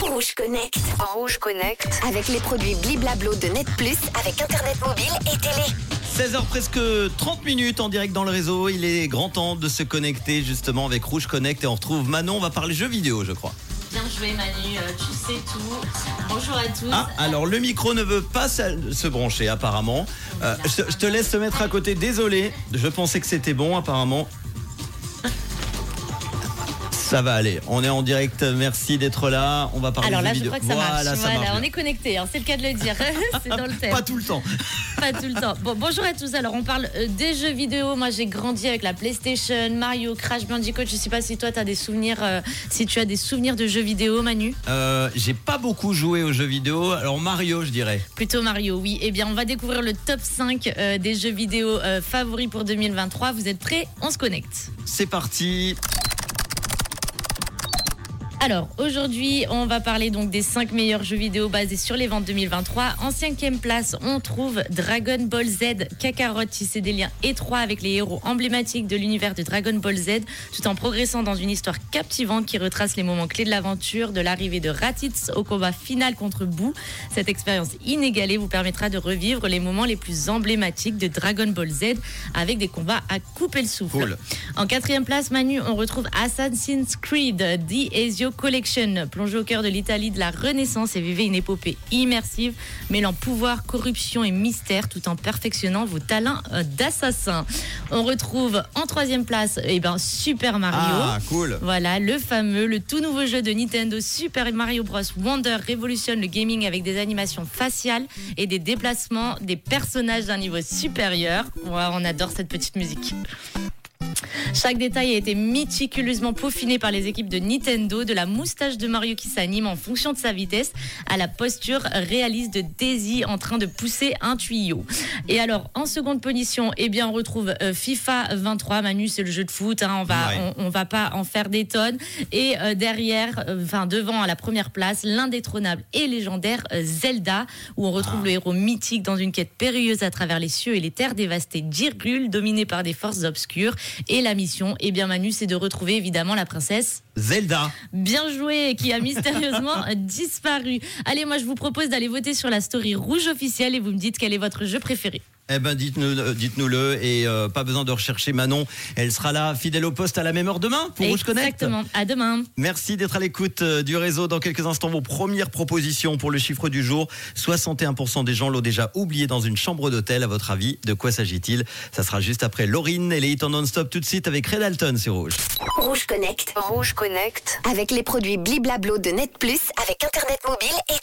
Rouge Connect. En Rouge Connect. Avec les produits Bliblablo de Net Plus, avec Internet mobile et télé. 16h presque 30 minutes en direct dans le réseau. Il est grand temps de se connecter justement avec Rouge Connect et on retrouve Manon. On va parler jeux vidéo, je crois. Bien joué Manu, euh, tu sais tout. Bonjour à tous. Ah, alors le micro ne veut pas se se brancher apparemment. Euh, je, je te laisse te mettre à côté. Désolé, je pensais que c'était bon apparemment. Ça va aller. On est en direct. Merci d'être là. On va parler Alors là, je vidéo. crois que ça voilà, marche. ça Voilà, marche on est connecté, c'est le cas de le dire. c'est dans le thème. Pas tout le temps. Pas tout le temps. Bon, bonjour à tous. Alors, on parle euh, des jeux vidéo. Moi, j'ai grandi avec la PlayStation, Mario, Crash Bandicoot. Je sais pas si toi, tu as des souvenirs, euh, si tu as des souvenirs de jeux vidéo, Manu. Euh, J'ai pas beaucoup joué aux jeux vidéo. Alors Mario, je dirais. Plutôt Mario, oui. Eh bien, on va découvrir le top 5 euh, des jeux vidéo favoris pour 2023. Vous êtes prêts? On se connecte. C'est parti. Alors aujourd'hui, on va parler donc des 5 meilleurs jeux vidéo basés sur les ventes 2023. En cinquième place, on trouve Dragon Ball Z Kakarot, c'est des liens étroits avec les héros emblématiques de l'univers de Dragon Ball Z, tout en progressant dans une histoire captivante qui retrace les moments clés de l'aventure, de l'arrivée de Raditz au combat final contre Boo. Cette expérience inégalée vous permettra de revivre les moments les plus emblématiques de Dragon Ball Z avec des combats à couper le souffle. Cool. En quatrième place, Manu, on retrouve Assassin's Creed, The Ezio Collection. Plongez au cœur de l'Italie de la Renaissance et vivez une épopée immersive, mêlant pouvoir, corruption et mystère, tout en perfectionnant vos talents euh, d'assassin. On retrouve en troisième place, eh ben, Super Mario. Ah, cool. Voilà, le fameux, le tout nouveau jeu de Nintendo Super Mario Bros. Wonder révolutionne le gaming avec des animations faciales et des déplacements des personnages d'un niveau supérieur. Ouais, on adore cette petite musique. Chaque détail a été méticuleusement peaufiné par les équipes de Nintendo, de la moustache de Mario qui s'anime en fonction de sa vitesse à la posture réaliste de Daisy en train de pousser un tuyau. Et alors, en seconde position, eh bien, on retrouve euh, FIFA 23. Manu, c'est le jeu de foot. hein, on va, Ouais. on, on va pas en faire des tonnes. Et euh, derrière, euh, enfin devant à la première place, l'indétrônable et légendaire Zelda, où on retrouve le héros mythique dans une quête périlleuse à travers les cieux et les terres dévastées d'Irgul, dominées par des forces obscures. Et la mission, eh bien, Manu, c'est de retrouver évidemment la princesse Zelda. bien joué qui a mystérieusement disparu. Allez, moi je vous propose d'aller voter sur la story rouge officielle et vous me dites quel est votre jeu préféré. Eh ben dites-nous, euh, dites-nous-le et euh, pas besoin de rechercher Manon. Elle sera là, fidèle au poste à la même heure demain pour Rouge Connect. Exactement. À demain. Merci d'être à l'écoute euh, du réseau. Dans quelques instants, vos premières propositions pour le chiffre du jour. 61% des gens l'ont déjà oublié dans une chambre d'hôtel. À votre avis, de quoi s'agit-il? Ça sera juste après Laurine et les hits en non-stop tout de suite avec Red Alton sur Rouge. Rouge Connect. Rouge Connect. Avec les produits Bliblablo de Net Plus, avec Internet mobile et.